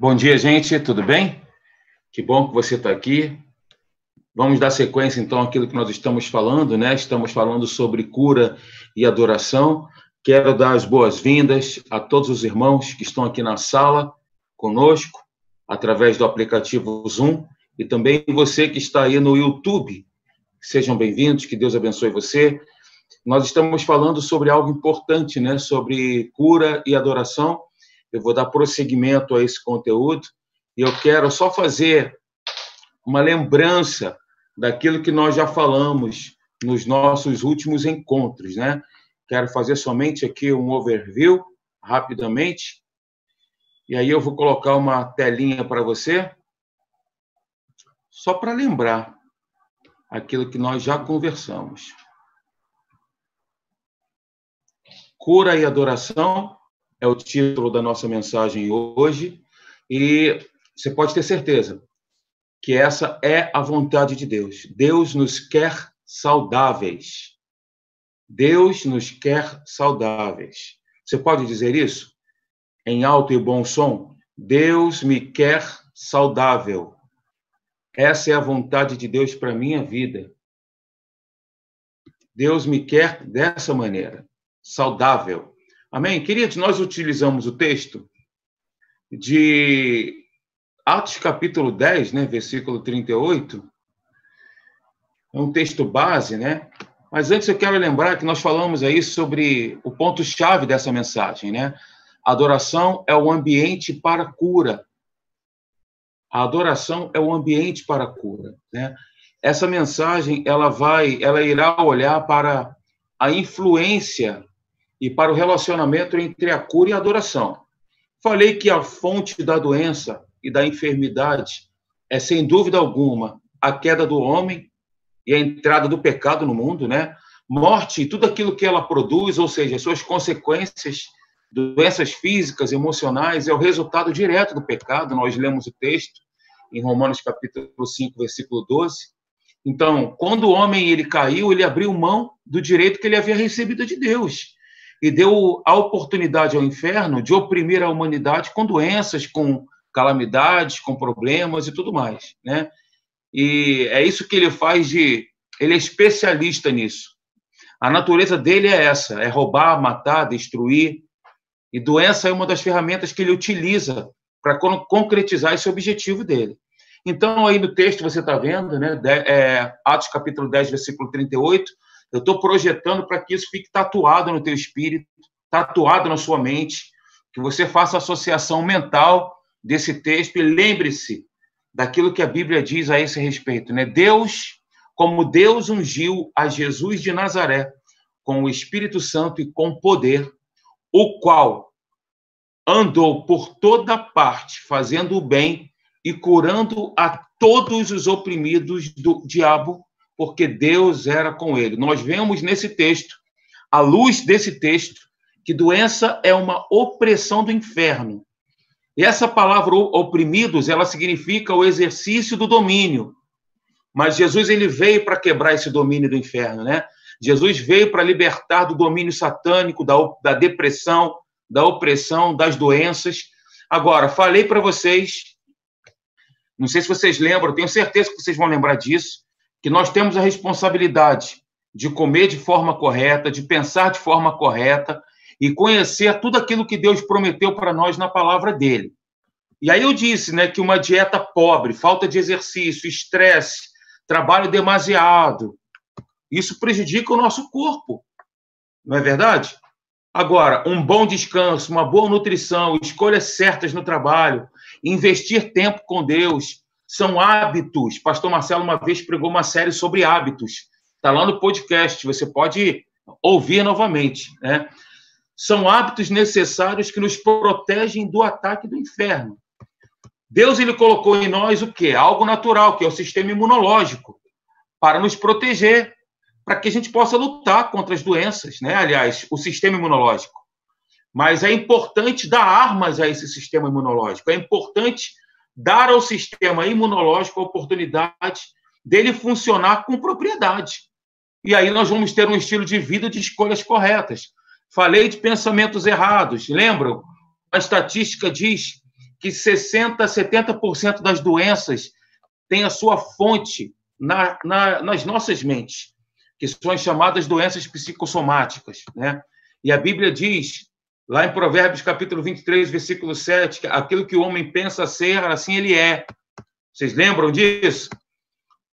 Bom dia, gente, tudo bem? Que bom que você está aqui. Vamos dar sequência, então, àquilo que nós estamos falando, né? Estamos falando sobre cura e adoração. Quero dar as boas-vindas a todos os irmãos que estão aqui na sala conosco, através do aplicativo Zoom, e também você que está aí no YouTube. Sejam bem-vindos, que Deus abençoe você. Nós estamos falando sobre algo importante, né? Sobre cura e adoração eu vou dar prosseguimento a esse conteúdo e eu quero só fazer uma lembrança daquilo que nós já falamos nos nossos últimos encontros, né? Quero fazer somente aqui um overview rapidamente. E aí eu vou colocar uma telinha para você, só para lembrar aquilo que nós já conversamos. Cura e adoração é o título da nossa mensagem hoje, e você pode ter certeza que essa é a vontade de Deus. Deus nos quer saudáveis. Deus nos quer saudáveis. Você pode dizer isso? Em alto e bom som? Deus me quer saudável. Essa é a vontade de Deus para minha vida. Deus me quer dessa maneira, saudável. Amém? Queridos, nós utilizamos o texto de Atos capítulo 10, né, versículo 38. É um texto base, né? Mas antes eu quero lembrar que nós falamos aí sobre o ponto-chave dessa mensagem, né? Adoração é o ambiente para cura. A adoração é o ambiente para cura, né? Essa mensagem, ela vai, ela irá olhar para a influência e para o relacionamento entre a cura e a adoração. Falei que a fonte da doença e da enfermidade é, sem dúvida alguma, a queda do homem e a entrada do pecado no mundo, né? Morte e tudo aquilo que ela produz, ou seja, suas consequências, doenças físicas, emocionais, é o resultado direto do pecado. Nós lemos o texto em Romanos capítulo 5, versículo 12. Então, quando o homem ele caiu, ele abriu mão do direito que ele havia recebido de Deus e deu a oportunidade ao inferno de oprimir a humanidade com doenças, com calamidades, com problemas e tudo mais, né? E é isso que ele faz de ele é especialista nisso. A natureza dele é essa, é roubar, matar, destruir. E doença é uma das ferramentas que ele utiliza para concretizar esse objetivo dele. Então, aí no texto você está vendo, né, é, Atos capítulo 10, versículo 38, eu estou projetando para que isso fique tatuado no teu espírito, tatuado na sua mente, que você faça associação mental desse texto e lembre-se daquilo que a Bíblia diz a esse respeito, né? Deus, como Deus ungiu a Jesus de Nazaré com o Espírito Santo e com poder, o qual andou por toda parte fazendo o bem e curando a todos os oprimidos do diabo, porque Deus era com ele. Nós vemos nesse texto, à luz desse texto, que doença é uma opressão do inferno. E essa palavra oprimidos, ela significa o exercício do domínio. Mas Jesus ele veio para quebrar esse domínio do inferno, né? Jesus veio para libertar do domínio satânico, da, da depressão, da opressão, das doenças. Agora, falei para vocês, não sei se vocês lembram, tenho certeza que vocês vão lembrar disso, que nós temos a responsabilidade de comer de forma correta, de pensar de forma correta e conhecer tudo aquilo que Deus prometeu para nós na palavra dele. E aí eu disse, né, que uma dieta pobre, falta de exercício, estresse, trabalho demasiado, isso prejudica o nosso corpo. Não é verdade? Agora, um bom descanso, uma boa nutrição, escolhas certas no trabalho, investir tempo com Deus, são hábitos. Pastor Marcelo uma vez pregou uma série sobre hábitos. Está lá no podcast, você pode ouvir novamente. Né? São hábitos necessários que nos protegem do ataque do inferno. Deus ele colocou em nós o quê? Algo natural, que é o sistema imunológico, para nos proteger, para que a gente possa lutar contra as doenças, né? Aliás, o sistema imunológico. Mas é importante dar armas a esse sistema imunológico. É importante dar ao sistema imunológico a oportunidade dele funcionar com propriedade. E aí nós vamos ter um estilo de vida de escolhas corretas. Falei de pensamentos errados. Lembram? A estatística diz que 60, 70% das doenças têm a sua fonte na, na, nas nossas mentes, que são as chamadas doenças psicossomáticas, né? E a Bíblia diz, lá em Provérbios capítulo 23, versículo 7, que aquilo que o homem pensa ser, assim ele é. Vocês lembram disso?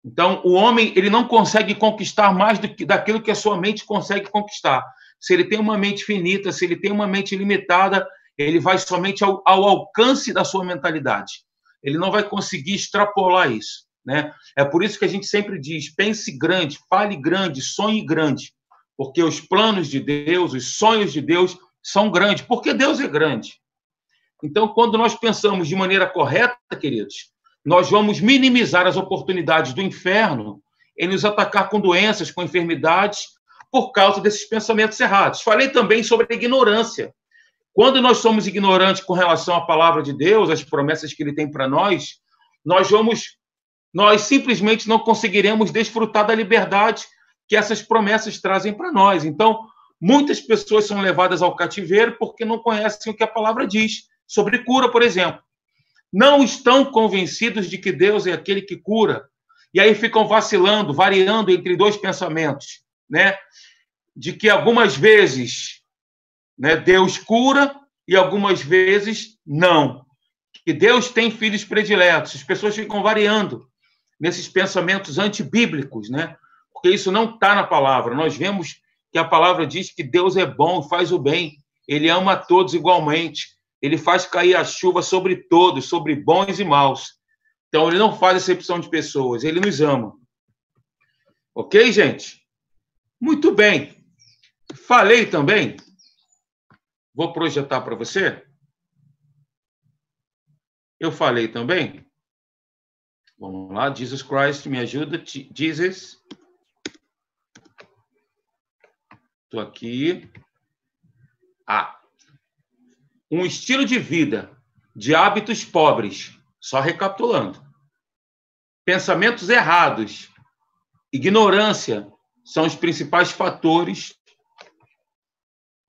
Então, o homem ele não consegue conquistar mais do que daquilo que a sua mente consegue conquistar. Se ele tem uma mente finita, se ele tem uma mente limitada, ele vai somente ao, ao alcance da sua mentalidade. Ele não vai conseguir extrapolar isso. Né? É por isso que a gente sempre diz: pense grande, fale grande, sonhe grande, porque os planos de Deus, os sonhos de Deus são grandes, porque Deus é grande. Então, quando nós pensamos de maneira correta, queridos, nós vamos minimizar as oportunidades do inferno em nos atacar com doenças, com enfermidades, por causa desses pensamentos errados. Falei também sobre a ignorância. Quando nós somos ignorantes com relação à palavra de Deus, às promessas que ele tem para nós, nós vamos nós simplesmente não conseguiremos desfrutar da liberdade que essas promessas trazem para nós. Então, muitas pessoas são levadas ao cativeiro porque não conhecem o que a palavra diz sobre cura, por exemplo. Não estão convencidos de que Deus é aquele que cura. E aí ficam vacilando, variando entre dois pensamentos, né? De que algumas vezes, né, Deus cura e algumas vezes não. Que Deus tem filhos prediletos. As pessoas ficam variando nesses pensamentos antibíblicos, né? Porque isso não está na palavra. Nós vemos que a palavra diz que Deus é bom, faz o bem, ele ama a todos igualmente, ele faz cair a chuva sobre todos, sobre bons e maus. Então, ele não faz exceção de pessoas, ele nos ama. Ok, gente? Muito bem. Falei também. Vou projetar para você. Eu falei também Vamos lá, Jesus Christ, me ajuda. Jesus. Estou aqui. Ah. Um estilo de vida de hábitos pobres. Só recapitulando. Pensamentos errados, ignorância são os principais fatores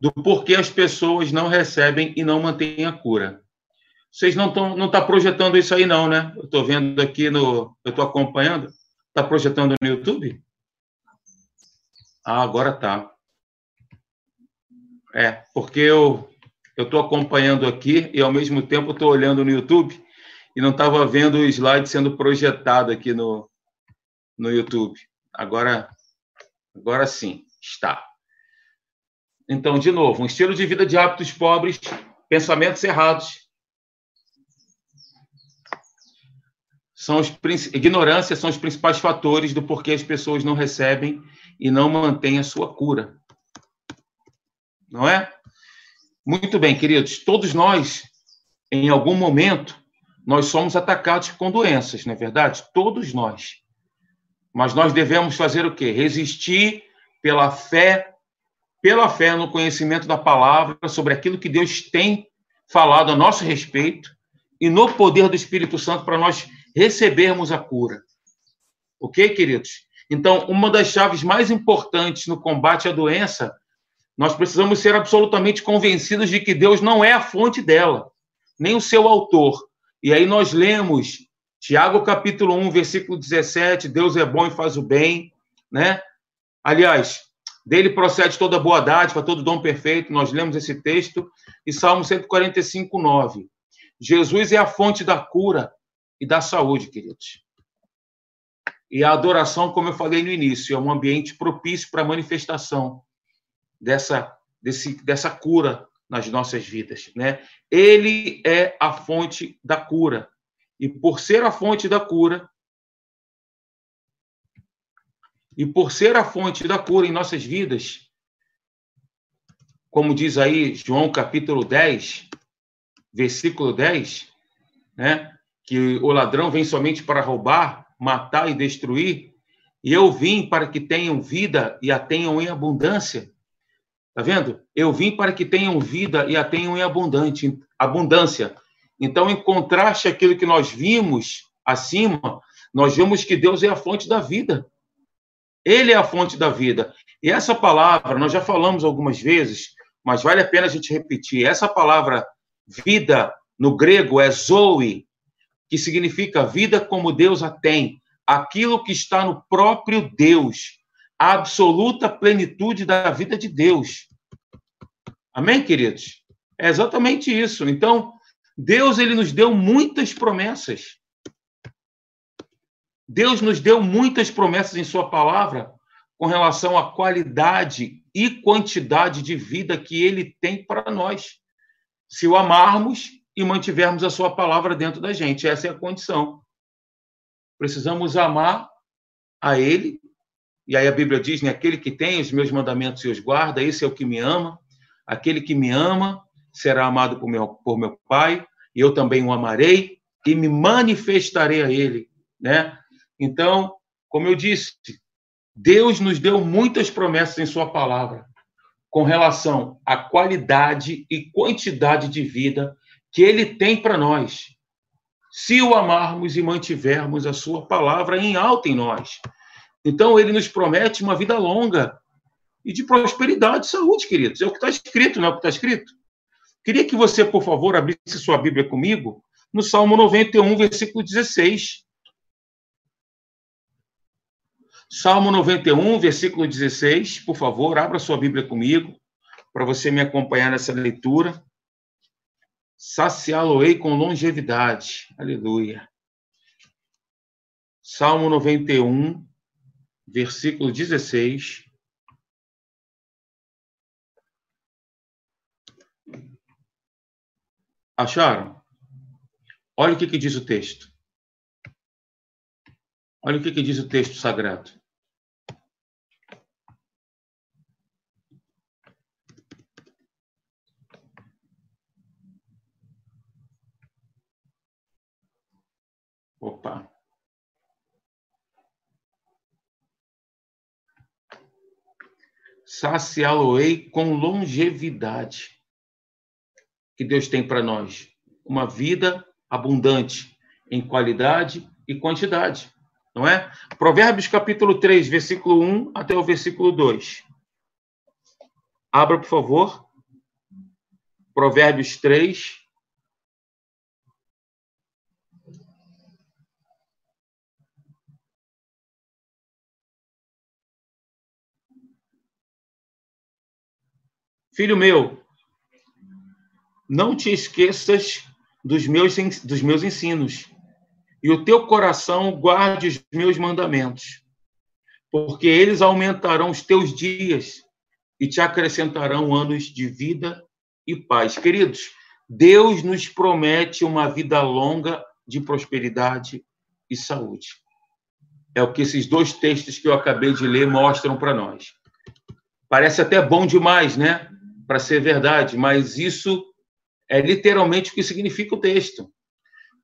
do porquê as pessoas não recebem e não mantêm a cura. Vocês não estão não tá projetando isso aí não, né? Eu estou vendo aqui no, eu estou acompanhando. Está projetando no YouTube? Ah, agora tá. É, porque eu estou acompanhando aqui e ao mesmo tempo estou olhando no YouTube e não estava vendo o slide sendo projetado aqui no, no YouTube. Agora, agora sim, está. Então, de novo, um estilo de vida de hábitos pobres, pensamentos errados, são os ignorância são os principais fatores do porquê as pessoas não recebem e não mantêm a sua cura. Não é? Muito bem, queridos, todos nós em algum momento nós somos atacados com doenças, não é verdade? Todos nós. Mas nós devemos fazer o quê? Resistir pela fé, pela fé no conhecimento da palavra sobre aquilo que Deus tem falado a nosso respeito e no poder do Espírito Santo para nós recebermos a cura. Ok, queridos? Então, uma das chaves mais importantes no combate à doença, nós precisamos ser absolutamente convencidos de que Deus não é a fonte dela, nem o seu autor. E aí nós lemos Tiago capítulo 1, versículo 17, Deus é bom e faz o bem, né? Aliás, dele procede toda boa dádiva, todo dom perfeito, nós lemos esse texto, e Salmo 145, 9. Jesus é a fonte da cura, e da saúde, queridos. E a adoração, como eu falei no início, é um ambiente propício para manifestação dessa, desse, dessa cura nas nossas vidas. Né? Ele é a fonte da cura. E por ser a fonte da cura, e por ser a fonte da cura em nossas vidas, como diz aí João capítulo 10, versículo 10, né? que o ladrão vem somente para roubar, matar e destruir, e eu vim para que tenham vida e a tenham em abundância. Tá vendo? Eu vim para que tenham vida e a tenham em abundante, abundância. Então, em contraste àquilo que nós vimos acima, nós vemos que Deus é a fonte da vida. Ele é a fonte da vida. E essa palavra, nós já falamos algumas vezes, mas vale a pena a gente repetir. Essa palavra vida no grego é zoe, que significa vida como Deus a tem, aquilo que está no próprio Deus, a absoluta plenitude da vida de Deus. Amém, queridos? É exatamente isso. Então, Deus ele nos deu muitas promessas. Deus nos deu muitas promessas em sua palavra com relação à qualidade e quantidade de vida que ele tem para nós. Se o amarmos e mantivermos a sua palavra dentro da gente, essa é a condição. Precisamos amar a ele, e aí a Bíblia diz, né, aquele que tem os meus mandamentos e os guarda, esse é o que me ama. Aquele que me ama será amado por meu, por meu Pai, e eu também o amarei e me manifestarei a ele, né? Então, como eu disse, Deus nos deu muitas promessas em Sua palavra com relação à qualidade e quantidade de vida que Ele tem para nós, se o amarmos e mantivermos a Sua palavra em alta em nós. Então, Ele nos promete uma vida longa e de prosperidade e saúde, queridos. É o que está escrito, não é o que está escrito? Queria que você, por favor, abrisse sua Bíblia comigo no Salmo 91, versículo 16. Salmo 91, versículo 16, por favor, abra sua Bíblia comigo, para você me acompanhar nessa leitura. Saciá-lo-ei com longevidade. Aleluia. Salmo 91, versículo 16. Acharam? Olha o que, que diz o texto. Olha o que, que diz o texto sagrado. Opa. Saciá-lo-ei com longevidade que Deus tem para nós. Uma vida abundante em qualidade e quantidade não é? Provérbios capítulo 3, versículo 1 até o versículo 2. Abra, por favor. Provérbios 3. Filho meu, não te esqueças dos meus, dos meus ensinos e o teu coração guarde os meus mandamentos, porque eles aumentarão os teus dias e te acrescentarão anos de vida e paz. Queridos, Deus nos promete uma vida longa de prosperidade e saúde. É o que esses dois textos que eu acabei de ler mostram para nós. Parece até bom demais, né? Para ser verdade, mas isso é literalmente o que significa o texto.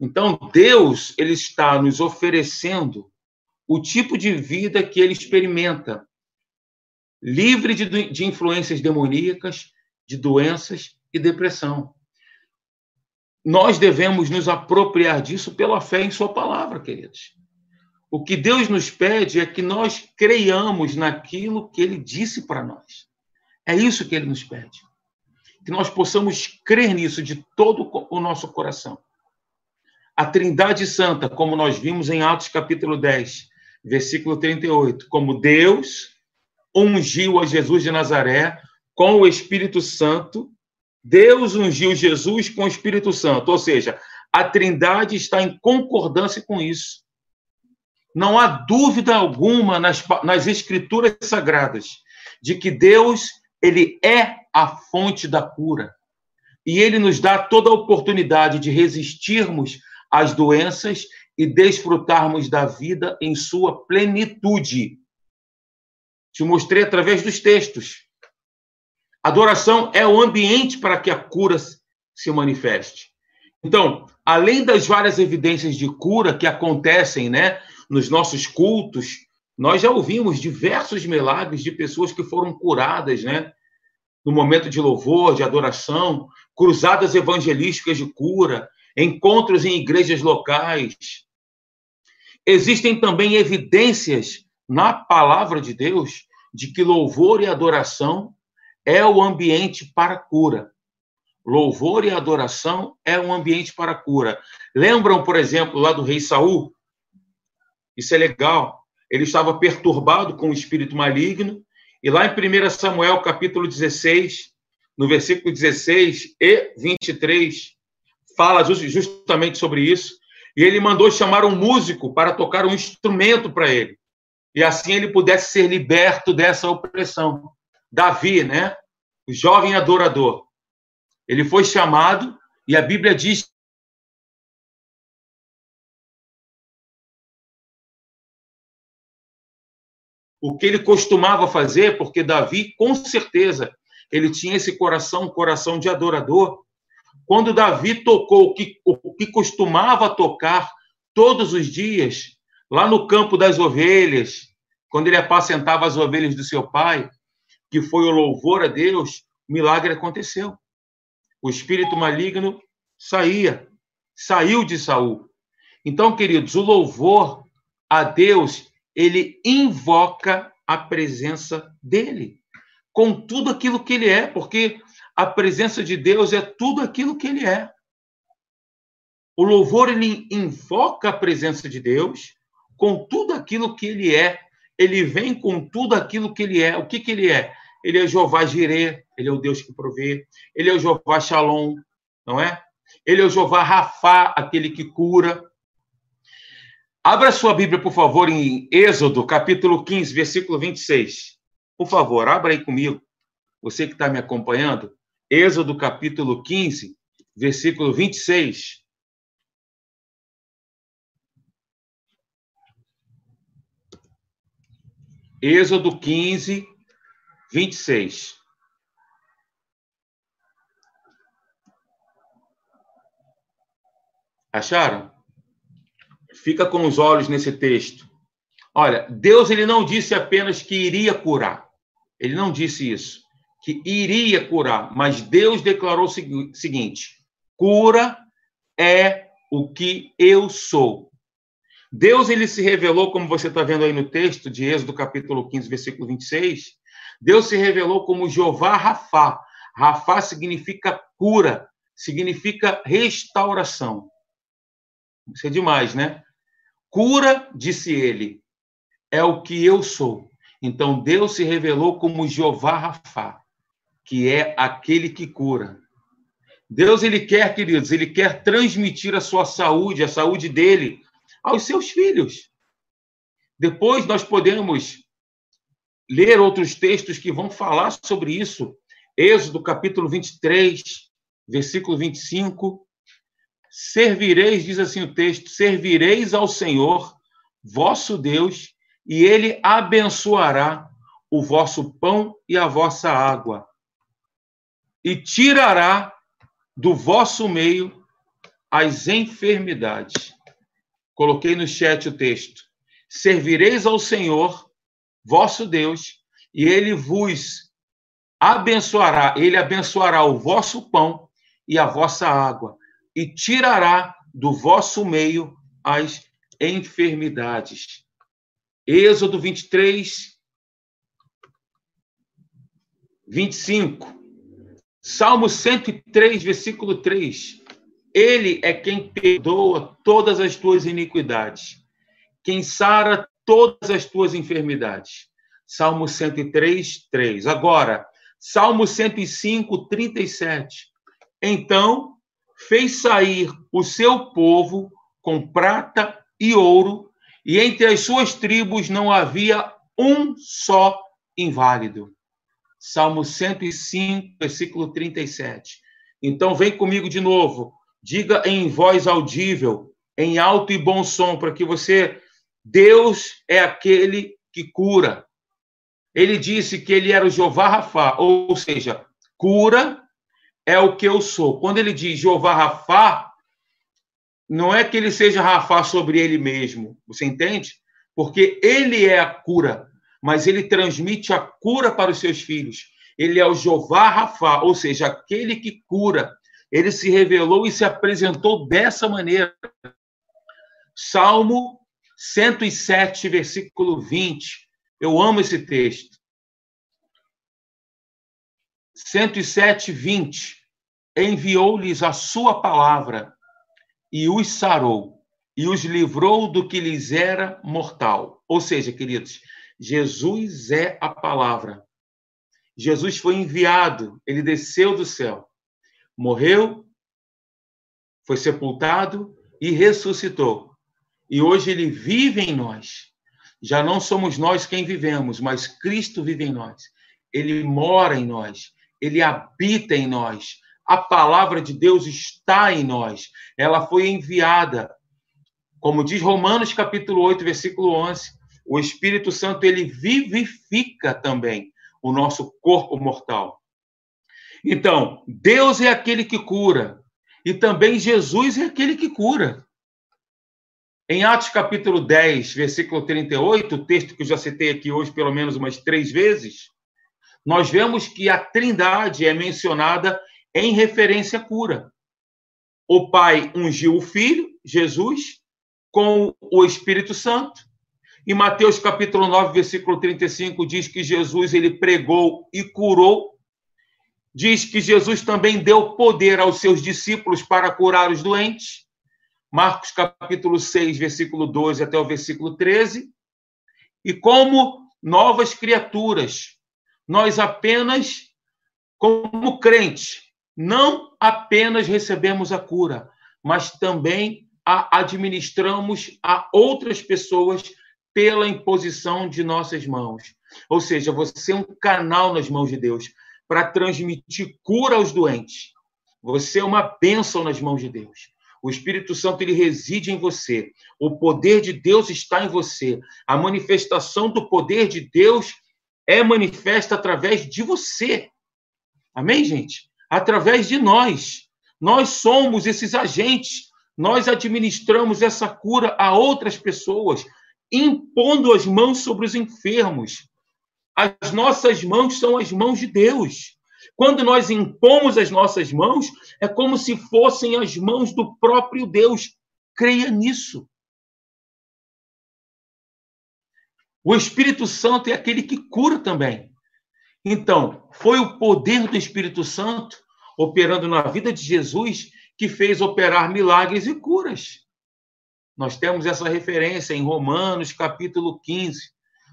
Então, Deus ele está nos oferecendo o tipo de vida que ele experimenta, livre de, de influências demoníacas, de doenças e depressão. Nós devemos nos apropriar disso pela fé em Sua palavra, queridos. O que Deus nos pede é que nós creiamos naquilo que Ele disse para nós. É isso que Ele nos pede. Que nós possamos crer nisso de todo o nosso coração a Trindade Santa, como nós vimos em Atos capítulo 10, versículo 38, como Deus ungiu a Jesus de Nazaré com o Espírito Santo, Deus ungiu Jesus com o Espírito Santo, ou seja, a Trindade está em concordância com isso. Não há dúvida alguma nas, nas Escrituras Sagradas de que Deus ele é a fonte da cura. E ele nos dá toda a oportunidade de resistirmos as doenças e desfrutarmos da vida em sua plenitude. Te mostrei através dos textos. Adoração é o ambiente para que a cura se manifeste. Então, além das várias evidências de cura que acontecem, né, nos nossos cultos, nós já ouvimos diversos milagres de pessoas que foram curadas, né, no momento de louvor, de adoração, cruzadas evangelísticas de cura, encontros em igrejas locais. Existem também evidências na palavra de Deus de que louvor e adoração é o ambiente para cura. Louvor e adoração é um ambiente para cura. Lembram, por exemplo, lá do rei Saul? Isso é legal. Ele estava perturbado com o espírito maligno, e lá em 1 Samuel, capítulo 16, no versículo 16 e 23, fala justamente sobre isso. E ele mandou chamar um músico para tocar um instrumento para ele. E assim ele pudesse ser liberto dessa opressão. Davi, né? O jovem adorador. Ele foi chamado e a Bíblia diz o que ele costumava fazer, porque Davi, com certeza, ele tinha esse coração, coração de adorador. Quando Davi tocou o que, o que costumava tocar todos os dias, lá no campo das ovelhas, quando ele apacentava as ovelhas do seu pai, que foi o louvor a Deus, o milagre aconteceu. O espírito maligno saía, saiu de Saul. Então, queridos, o louvor a Deus, ele invoca a presença dele com tudo aquilo que ele é, porque a presença de Deus é tudo aquilo que ele é. O louvor ele invoca a presença de Deus com tudo aquilo que ele é. Ele vem com tudo aquilo que ele é. O que, que ele é? Ele é Jeová Jireh, ele é o Deus que provê. Ele é o Jeová Shalom, não é? Ele é o Jeová Rafá, aquele que cura. Abra sua Bíblia, por favor, em Êxodo, capítulo 15, versículo 26. Por favor, abra aí comigo, você que está me acompanhando, Êxodo capítulo 15, versículo 26. Êxodo 15, 26. Acharam? Fica com os olhos nesse texto. Olha, Deus ele não disse apenas que iria curar. Ele não disse isso, que iria curar, mas Deus declarou o seguinte: cura é o que eu sou. Deus ele se revelou, como você está vendo aí no texto de Êxodo capítulo 15, versículo 26, Deus se revelou como Jeová Rafá. Rafá significa cura, significa restauração. Isso é demais, né? Cura, disse ele, é o que eu sou. Então Deus se revelou como Jeová Rafá, que é aquele que cura. Deus ele quer, queridos, ele quer transmitir a sua saúde, a saúde dele aos seus filhos. Depois nós podemos ler outros textos que vão falar sobre isso. Êxodo capítulo 23, versículo 25. Servireis, diz assim o texto, servireis ao Senhor, vosso Deus, e ele abençoará o vosso pão e a vossa água, e tirará do vosso meio as enfermidades. Coloquei no chat o texto. Servireis ao Senhor, vosso Deus, e ele vos abençoará, ele abençoará o vosso pão e a vossa água, e tirará do vosso meio as enfermidades. Êxodo 23, 25. Salmo 103, versículo 3. Ele é quem perdoa todas as tuas iniquidades, quem sara todas as tuas enfermidades. Salmo 103, 3. Agora, Salmo 105, 37. Então fez sair o seu povo com prata e ouro e entre as suas tribos não havia um só inválido. Salmo 105, versículo 37. Então, vem comigo de novo. Diga em voz audível, em alto e bom som, para que você. Deus é aquele que cura. Ele disse que ele era o Jeová Rafá, ou seja, cura é o que eu sou. Quando ele diz Jeová Rafá, não é que ele seja Rafa sobre ele mesmo, você entende? Porque ele é a cura, mas ele transmite a cura para os seus filhos. Ele é o Jeová Rafa, ou seja, aquele que cura. Ele se revelou e se apresentou dessa maneira. Salmo 107, versículo 20. Eu amo esse texto. 107, 20. enviou-lhes a sua palavra e os sarou e os livrou do que lhes era mortal. Ou seja, queridos, Jesus é a palavra. Jesus foi enviado, ele desceu do céu, morreu, foi sepultado e ressuscitou. E hoje ele vive em nós. Já não somos nós quem vivemos, mas Cristo vive em nós. Ele mora em nós, ele habita em nós. A palavra de Deus está em nós. Ela foi enviada como diz Romanos capítulo 8, versículo 11, o Espírito Santo ele vivifica também o nosso corpo mortal. Então, Deus é aquele que cura e também Jesus é aquele que cura. Em Atos capítulo 10, versículo 38, o texto que eu já citei aqui hoje pelo menos umas três vezes, nós vemos que a Trindade é mencionada em referência à cura. O Pai ungiu o Filho, Jesus, com o Espírito Santo. Em Mateus capítulo 9, versículo 35, diz que Jesus ele pregou e curou. Diz que Jesus também deu poder aos seus discípulos para curar os doentes. Marcos capítulo 6, versículo 12 até o versículo 13. E como novas criaturas, nós apenas, como crentes, não apenas recebemos a cura, mas também a administramos a outras pessoas pela imposição de nossas mãos. Ou seja, você é um canal nas mãos de Deus para transmitir cura aos doentes. Você é uma bênção nas mãos de Deus. O Espírito Santo ele reside em você. O poder de Deus está em você. A manifestação do poder de Deus é manifesta através de você. Amém, gente? Através de nós. Nós somos esses agentes nós administramos essa cura a outras pessoas, impondo as mãos sobre os enfermos. As nossas mãos são as mãos de Deus. Quando nós impomos as nossas mãos, é como se fossem as mãos do próprio Deus. Creia nisso. O Espírito Santo é aquele que cura também. Então, foi o poder do Espírito Santo operando na vida de Jesus que fez operar milagres e curas. Nós temos essa referência em Romanos, capítulo 15,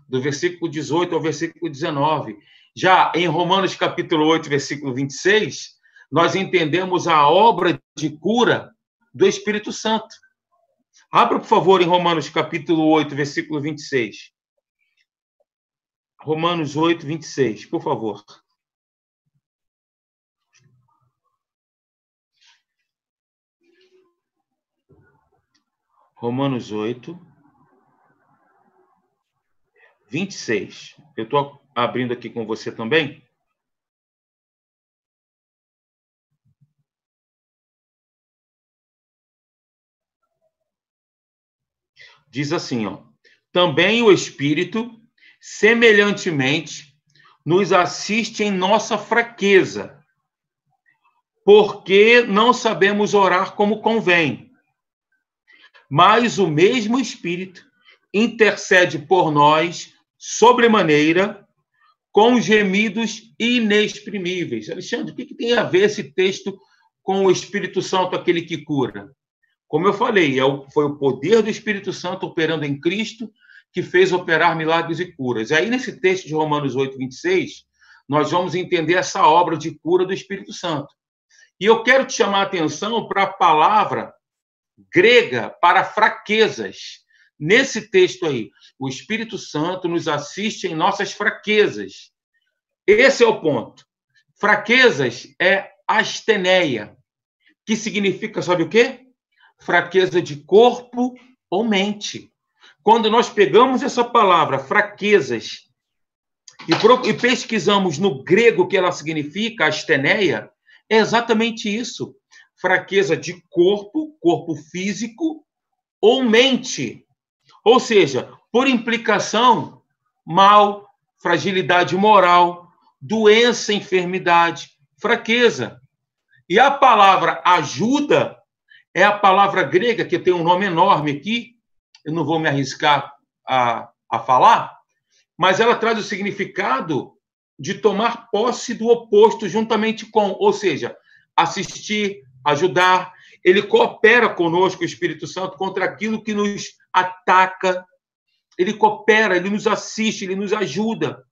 do versículo 18 ao versículo 19. Já em Romanos, capítulo 8, versículo 26, nós entendemos a obra de cura do Espírito Santo. Abra, por favor, em Romanos, capítulo 8, versículo 26. Romanos 8, 26, por favor. Romanos 8, 26. Eu estou abrindo aqui com você também. Diz assim, ó. Também o Espírito, semelhantemente, nos assiste em nossa fraqueza, porque não sabemos orar como convém mas o mesmo Espírito intercede por nós sobremaneira com gemidos inexprimíveis. Alexandre, o que, tem a ver esse texto com o Espírito Santo, aquele que cura? Como eu falei, é foi o poder do Espírito Santo operando em Cristo que fez operar milagres e curas. E aí, nesse texto de Romanos 8, 26, nós vamos entender essa obra de cura do Espírito Santo. E eu quero te chamar a atenção para a palavra grega para fraquezas. Nesse texto aí, o Espírito Santo nos assiste em nossas fraquezas. Esse é o ponto. Fraquezas é asteneia, que significa, sabe o quê? Fraqueza de corpo ou mente. Quando nós pegamos essa palavra, fraquezas, e, pesquisamos no grego o que ela significa, asteneia, é exatamente isso fraqueza de corpo, corpo físico ou mente. Ou seja, por implicação, mal, fragilidade moral, doença, enfermidade, fraqueza. E a palavra ajuda é a palavra grega, que tem um nome enorme aqui, eu não vou me arriscar a, a falar, mas ela traz o significado de tomar posse do oposto juntamente com, ou seja, assistir, ajudar. Ele coopera conosco, o Espírito Santo, contra aquilo que nos ataca. Ele coopera, ele nos assiste, ele nos ajuda.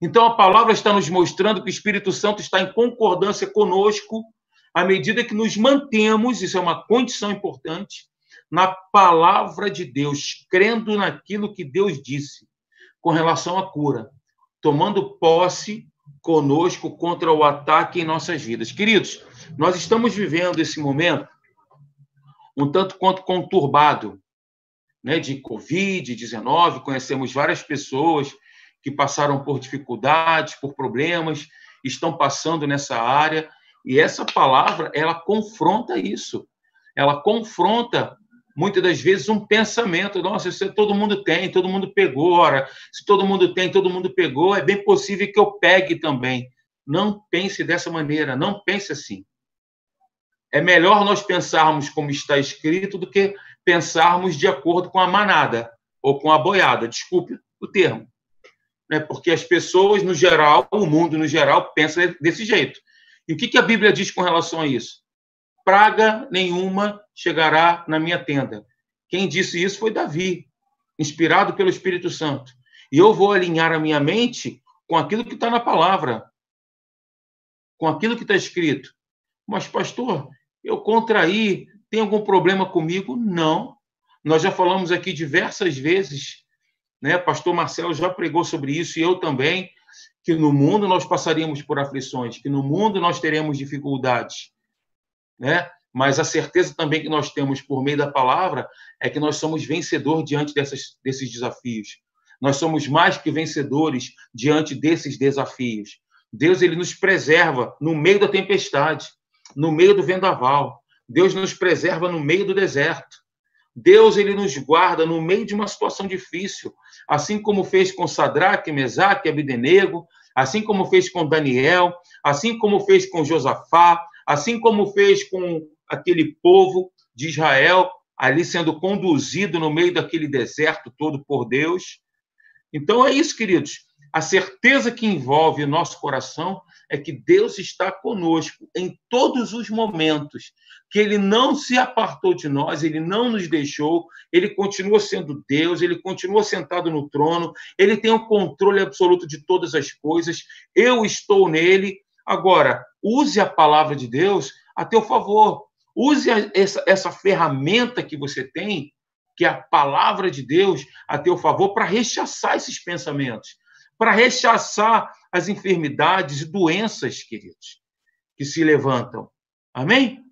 Então a palavra está nos mostrando que o Espírito Santo está em concordância conosco à medida que nos mantemos, isso é uma condição importante, na palavra de Deus, crendo naquilo que Deus disse com relação à cura, tomando posse conosco contra o ataque em nossas vidas. Queridos, nós estamos vivendo esse momento um tanto quanto conturbado, né, de Covid-19, conhecemos várias pessoas que passaram por dificuldades, por problemas, estão passando nessa área, e essa palavra, ela confronta isso. Ela confronta muitas das vezes um pensamento, nossa, isso todo mundo tem, todo mundo pegou, ora, se todo mundo tem, todo mundo pegou, é bem possível que eu pegue também. Não pense dessa maneira, não pense assim. É melhor nós pensarmos como está escrito do que pensarmos de acordo com a manada ou com a boiada, desculpe o termo. Né? Porque as pessoas, no geral, o mundo, no geral, pensa desse jeito. E o que a Bíblia diz com relação a isso? Praga nenhuma chegará na minha tenda. Quem disse isso foi Davi, inspirado pelo Espírito Santo. E eu vou alinhar a minha mente com aquilo que está na palavra, com aquilo que está escrito. Mas, pastor, eu contraí, tem algum problema comigo? Não. Nós já falamos aqui diversas vezes, né? Pastor Marcelo já pregou sobre isso e eu também, que no mundo nós passaríamos por aflições, que no mundo nós teremos dificuldades né? Mas a certeza também que nós temos por meio da palavra é que nós somos vencedor diante dessas, desses desafios. Nós somos mais que vencedores diante desses desafios. Deus ele nos preserva no meio da tempestade, no meio do vendaval. Deus nos preserva no meio do deserto. Deus ele nos guarda no meio de uma situação difícil, assim como fez com Sadraque, Mesaque Abidenego, assim como fez com Daniel, assim como fez com Josafá, assim como fez com aquele povo de Israel, ali sendo conduzido no meio daquele deserto todo por Deus. Então é isso, queridos. A certeza que envolve o nosso coração é que Deus está conosco em todos os momentos, que Ele não se apartou de nós, Ele não nos deixou, Ele continua sendo Deus, Ele continua sentado no trono, Ele tem o controle absoluto de todas as coisas, eu estou nele, Agora, use a palavra de Deus a teu favor. Use essa, essa ferramenta que você tem, que é a palavra de Deus, a teu favor, para rechaçar esses pensamentos, para rechaçar as enfermidades e doenças, queridos, que se levantam. Amém?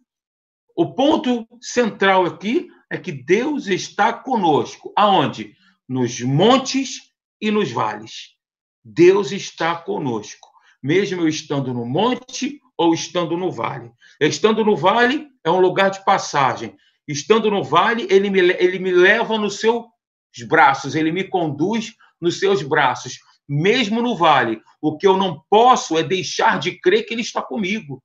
O ponto central aqui é que Deus está conosco. Aonde? Nos montes e nos vales. Deus está conosco mesmo eu estando no monte ou estando no vale. Estando no vale é um lugar de passagem. Estando no vale, ele me, ele me leva nos seus braços, ele me conduz nos seus braços. Mesmo no vale, o que eu não posso é deixar de crer que ele está comigo.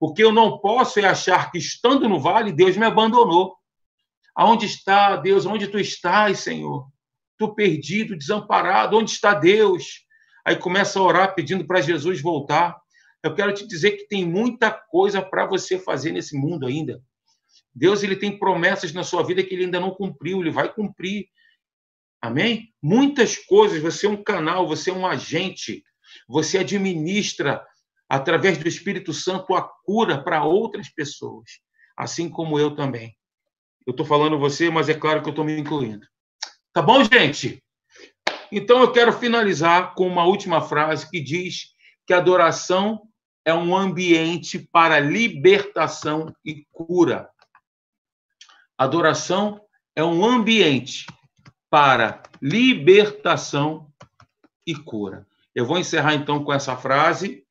O que eu não posso é achar que estando no vale, Deus me abandonou. Aonde está Deus? Onde tu estás, Senhor? Tu perdido, desamparado, onde está Deus? Aí começa a orar pedindo para Jesus voltar. Eu quero te dizer que tem muita coisa para você fazer nesse mundo ainda. Deus ele tem promessas na sua vida que ele ainda não cumpriu, ele vai cumprir. Amém? Muitas coisas, você é um canal, você é um agente, você administra através do Espírito Santo a cura para outras pessoas, assim como eu também. Eu estou falando você, mas é claro que eu estou me incluindo. Tá bom, gente? Então eu quero finalizar com uma última frase que diz que a adoração é um ambiente para libertação e cura. Adoração é um ambiente para libertação e cura. Eu vou encerrar então com essa frase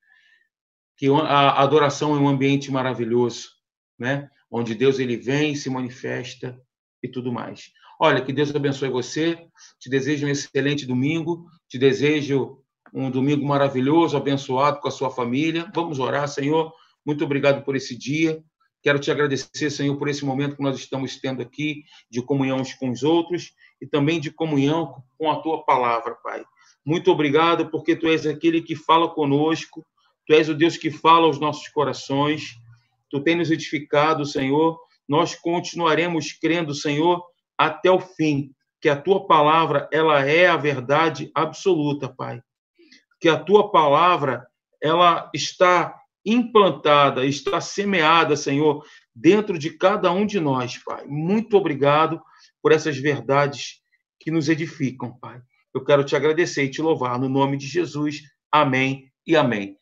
que a adoração é um ambiente maravilhoso, né? Onde Deus ele vem, se manifesta e tudo mais. Olha, que Deus abençoe você. Te desejo um excelente domingo. Te desejo um domingo maravilhoso, abençoado com a sua família. Vamos orar, Senhor. Muito obrigado por esse dia. Quero te agradecer, Senhor, por esse momento que nós estamos tendo aqui de comunhão uns com os outros e também de comunhão com a tua palavra, Pai. Muito obrigado porque tu és aquele que fala conosco, tu és o Deus que fala aos nossos corações. tu tem nos edificado, Senhor. Nós continuaremos crendo, Senhor, até o fim, que a tua palavra, ela é a verdade absoluta, Pai. Que a tua palavra, ela está implantada, está semeada, Senhor, dentro de cada um de nós, Pai. Muito obrigado por essas verdades que nos edificam, Pai. Eu quero te agradecer e te louvar no nome de Jesus. Amém e amém.